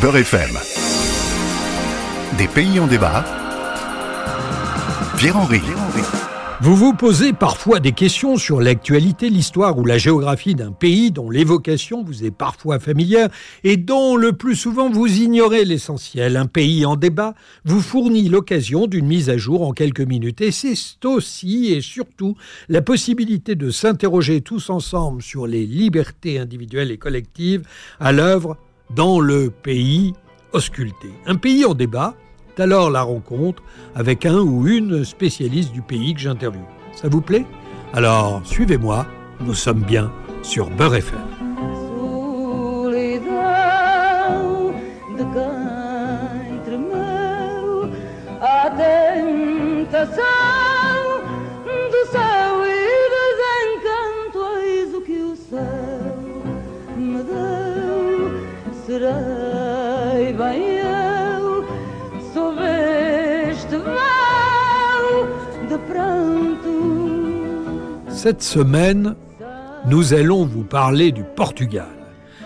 Beurre FM. Des pays en débat. Pierre-Henri. Vous vous posez parfois des questions sur l'actualité, l'histoire ou la géographie d'un pays dont l'évocation vous est parfois familière et dont le plus souvent vous ignorez l'essentiel. Un pays en débat vous fournit l'occasion d'une mise à jour en quelques minutes. Et c'est aussi et surtout la possibilité de s'interroger tous ensemble sur les libertés individuelles et collectives à l'œuvre dans le pays ausculté. Un pays en débat, alors la rencontre avec un ou une spécialiste du pays que j'interviewe. Ça vous plaît? Alors suivez-moi, nous sommes bien sur Beurre FM. Cette semaine, nous allons vous parler du Portugal,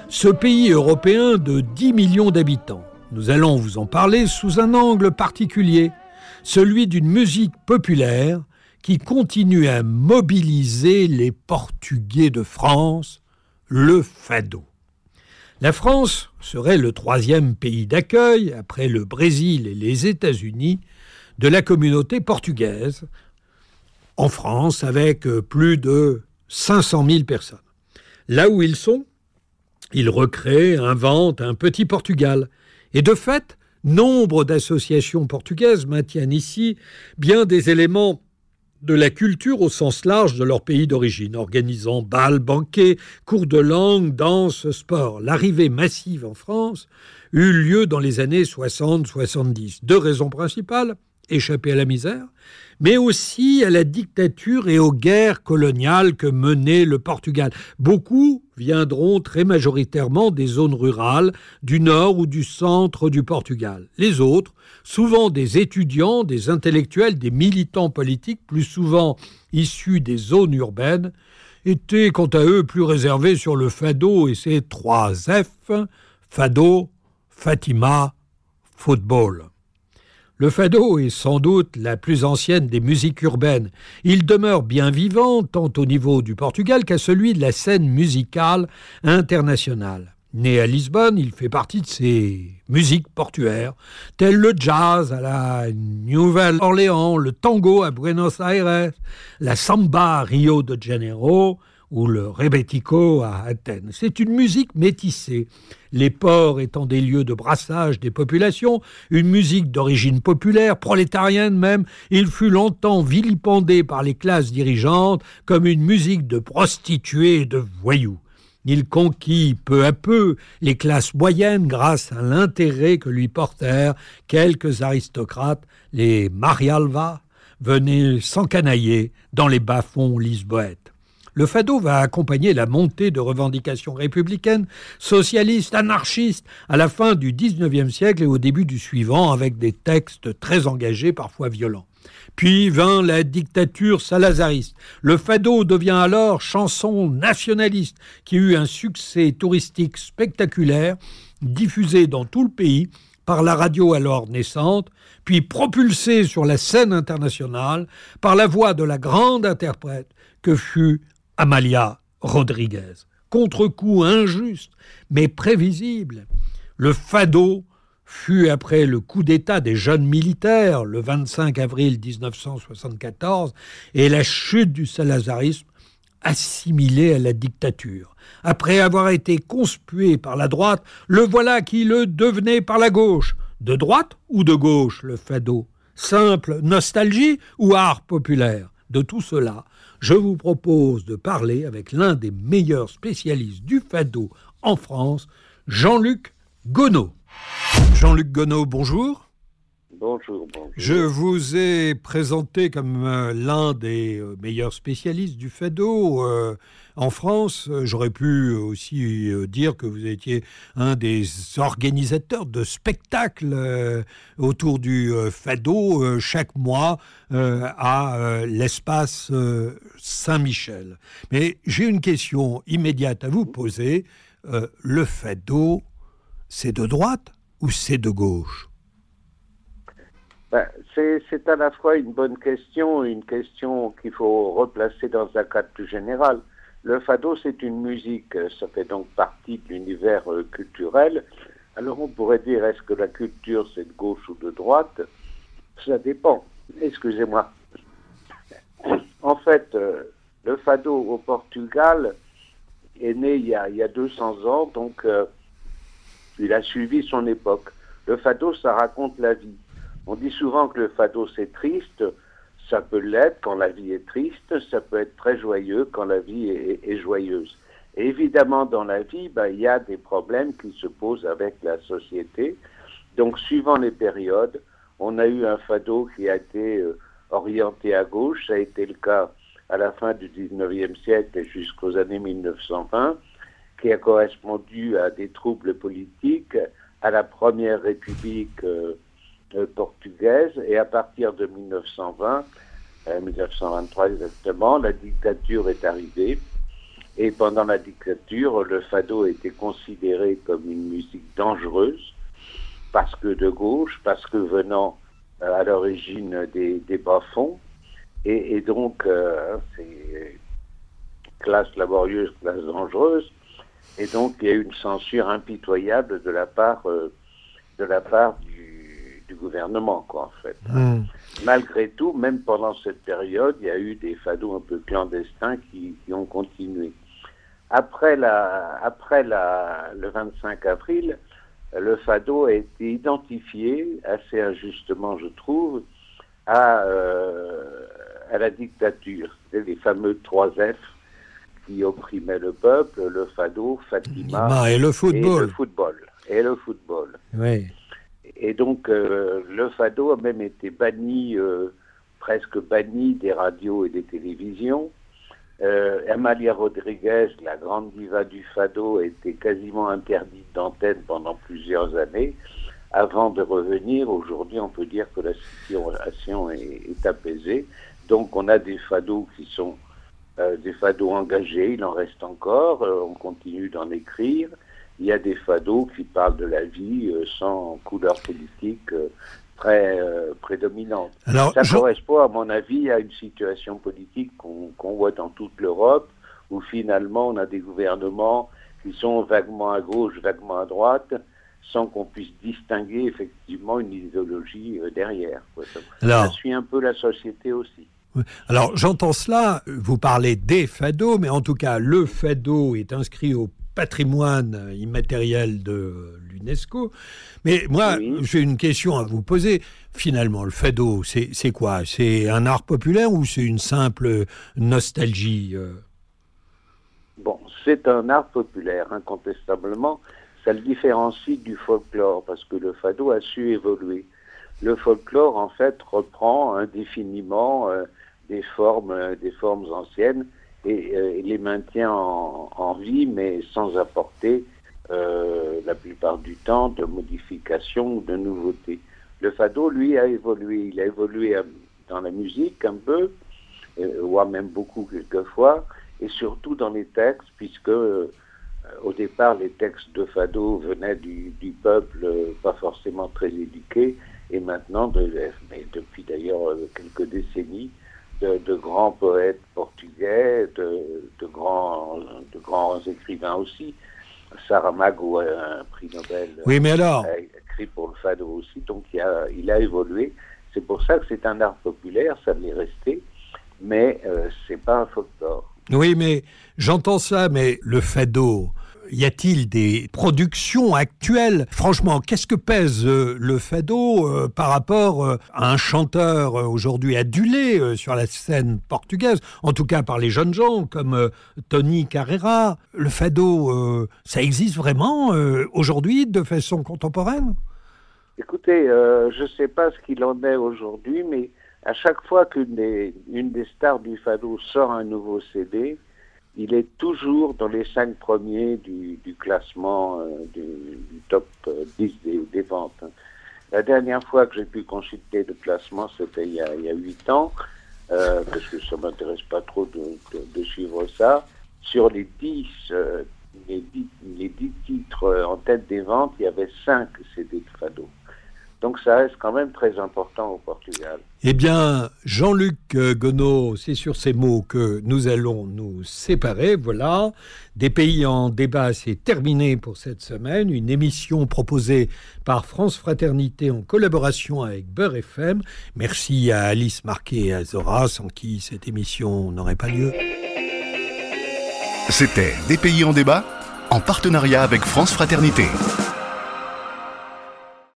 ce pays européen de 10 millions d'habitants. Nous allons vous en parler sous un angle particulier, celui d'une musique populaire qui continue à mobiliser les Portugais de France, le fado. La France serait le troisième pays d'accueil, après le Brésil et les États-Unis, de la communauté portugaise, en France avec euh, plus de 500 000 personnes. Là où ils sont, ils recréent, inventent un petit Portugal. Et de fait, nombre d'associations portugaises maintiennent ici bien des éléments de la culture au sens large de leur pays d'origine, organisant bals, banquets, cours de langue, danse, sport. L'arrivée massive en France eut lieu dans les années 60-70. Deux raisons principales échapper à la misère, mais aussi à la dictature et aux guerres coloniales que menait le Portugal. Beaucoup viendront très majoritairement des zones rurales, du nord ou du centre du Portugal. Les autres, souvent des étudiants, des intellectuels, des militants politiques, plus souvent issus des zones urbaines, étaient quant à eux plus réservés sur le fado et ses trois F, fado, Fatima, football. Le fado est sans doute la plus ancienne des musiques urbaines. Il demeure bien vivant tant au niveau du Portugal qu'à celui de la scène musicale internationale. Né à Lisbonne, il fait partie de ces musiques portuaires, telles le jazz à la Nouvelle-Orléans, le tango à Buenos Aires, la samba à Rio de Janeiro, ou le rebetico à Athènes. C'est une musique métissée, les ports étant des lieux de brassage des populations, une musique d'origine populaire, prolétarienne même, il fut longtemps vilipendé par les classes dirigeantes comme une musique de prostituées et de voyous. Il conquit peu à peu les classes moyennes grâce à l'intérêt que lui portèrent quelques aristocrates, les Marialva, venaient s'encanailler dans les bas-fonds lisboètes. Le fado va accompagner la montée de revendications républicaines, socialistes, anarchistes à la fin du XIXe siècle et au début du suivant avec des textes très engagés, parfois violents. Puis vint la dictature salazariste. Le fado devient alors chanson nationaliste qui eut un succès touristique spectaculaire, diffusé dans tout le pays par la radio alors naissante, puis propulsé sur la scène internationale par la voix de la grande interprète que fut Amalia Rodriguez. Contre-coup injuste, mais prévisible. Le fado fut, après le coup d'État des jeunes militaires, le 25 avril 1974, et la chute du salazarisme, assimilé à la dictature. Après avoir été conspué par la droite, le voilà qui le devenait par la gauche. De droite ou de gauche, le fado? Simple nostalgie ou art populaire? De tout cela, je vous propose de parler avec l'un des meilleurs spécialistes du fado en France, Jean-Luc Gonod. Jean-Luc Gonod, bonjour. Je vous ai présenté comme euh, l'un des euh, meilleurs spécialistes du fado euh, en France. J'aurais pu aussi dire que vous étiez un des organisateurs de spectacles autour du fado chaque mois à l'espace Saint-Michel. Mais j'ai une question immédiate à vous poser. le fado, c'est de droite ou c'est de gauche? Ben, C'est à la fois une bonne question une question qu'il faut replacer dans un cadre plus général. Le fado, c'est une musique, ça fait donc partie de l'univers euh, culturel. Alors on pourrait dire, est-ce que la culture, c'est de gauche ou de droite? Ça dépend. Excusez-moi. En fait, euh, le fado au Portugal est né il y a, il y a 200 ans, donc euh, il a suivi son époque. Le fado, ça raconte la vie. On dit souvent que le fado, c'est triste. Ça peut l'être quand la vie est triste, ça peut être très joyeux quand la vie est, joyeuse. Et évidemment, dans la vie, ben, il y a des problèmes qui se posent avec la société. Donc, suivant les périodes, on a eu un fado qui a été euh, orienté à gauche. Ça a été le cas à la fin du 19e siècle jusqu'aux années 1920, qui a correspondu à des troubles politiques, à la première république euh, portugaise, et à partir de 1920, 1923 euh, exactement, la dictature est arrivée. Et pendant la dictature, le fado était considéré comme une musique dangereuse, parce que de gauche, parce que venant à l'origine des, des bas-fonds, et, donc, euh, classe laborieuse, classe dangereuse. Et donc, il y a eu une censure impitoyable de la part, euh, de la part du, du, gouvernement, quoi, en fait. Hmm. Malgré tout, même pendant cette période, il y a eu des fados un peu clandestins qui, qui ont continué. Après, la, après la, le 25 avril, le fado a été identifié, assez injustement, je trouve, à, euh, à la dictature. Les fameux trois F qui opprimaient le peuple, le fado, Fatima et le football. Et le football. Et le football. Oui. Et donc, euh, le fado a même été banni, euh, presque banni des radios et des télévisions. Euh, Amalia Rodriguez, la grande diva du fado, a été quasiment interdite d'antenne pendant plusieurs années avant de revenir. Aujourd'hui, on peut dire que la situation est, est apaisée. Donc on a des fados qui sont euh, des fados engagés, il en reste encore, euh, on continue d'en écrire. Il y a des fados qui parlent de la vie euh, sans couleur politique très prédominante. Alors, Ça correspond, à mon avis, à une situation politique qu'on voit dans toute l'Europe, où finalement on a des gouvernements qui sont vaguement à gauche, vaguement à droite, sans qu'on puisse distinguer effectivement une idéologie derrière. Ça, suit un peu la société aussi. Alors j'entends cela, vous parlez des fados, mais en tout cas le fado est inscrit au patrimoine immatériel de l'UNESCO. Mais moi, j'ai une question à vous poser. Finalement, le fado, c'est quoi? C'est un art populaire ou c'est une simple nostalgie euh? Bon, c'est un art populaire, incontestablement. Ça le différencie du folklore, parce que le fado a su évoluer. Le folklore, en fait, reprend indéfiniment euh, des formes, euh, des formes anciennes et, euh, les maintient en, vie, mais sans apporter euh, la plupart du temps de modifications ou de nouveautés. Le fado, lui, a évolué. Il a évolué dans la musique un peu, voire même beaucoup quelquefois, et surtout dans les textes, puisque au départ, les textes de fado venaient du, peuple pas forcément très éduqué, et maintenant, de, mais depuis d'ailleurs quelques décennies, de, grands poètes portugais, de, grands, de grands écrivains aussi. Saramago a un prix Nobel. Oui, mais alors a écrit pour le fado aussi, donc il a, il a évolué. C'est pour ça que c'est un art populaire, ça l'est resté, mais euh, c'est pas un folklore. Oui, mais j'entends ça, mais le fado, y a-t-il des productions actuelles? Franchement, qu'est-ce que pèse euh, le fado euh, par rapport euh, à un chanteur aujourd'hui adulé sur la scène portugaise, en tout cas par les jeunes gens comme Tony Carrera. Le fado, ça existe vraiment aujourd'hui de façon contemporaine? Écoutez, je ne sais pas ce qu'il en est aujourd'hui, mais à chaque fois qu'une des, stars du fado sort un nouveau CD, il est toujours dans les cinq premiers du, classement euh, du, top 10 euh, des, ventes. La dernière fois que j'ai pu consulter le classement, c'était il, y a huit ans, euh, parce que ça m'intéresse pas trop de, suivre ça. Sur les dix, les, dix, titres en tête des ventes, il y avait cinq CD de Donc ça reste quand même très important au Portugal. Eh bien, Jean-Luc euh, Gonod, c'est sur ces mots que nous allons nous séparer. Voilà, des pays en débat, c'est terminé pour cette semaine. Une émission proposée par France Fraternité en collaboration avec Beurre FM. Merci à Alice Marquet et à Zora, sans qui cette émission n'aurait pas lieu. C'était Des pays en débat en partenariat avec France Fraternité.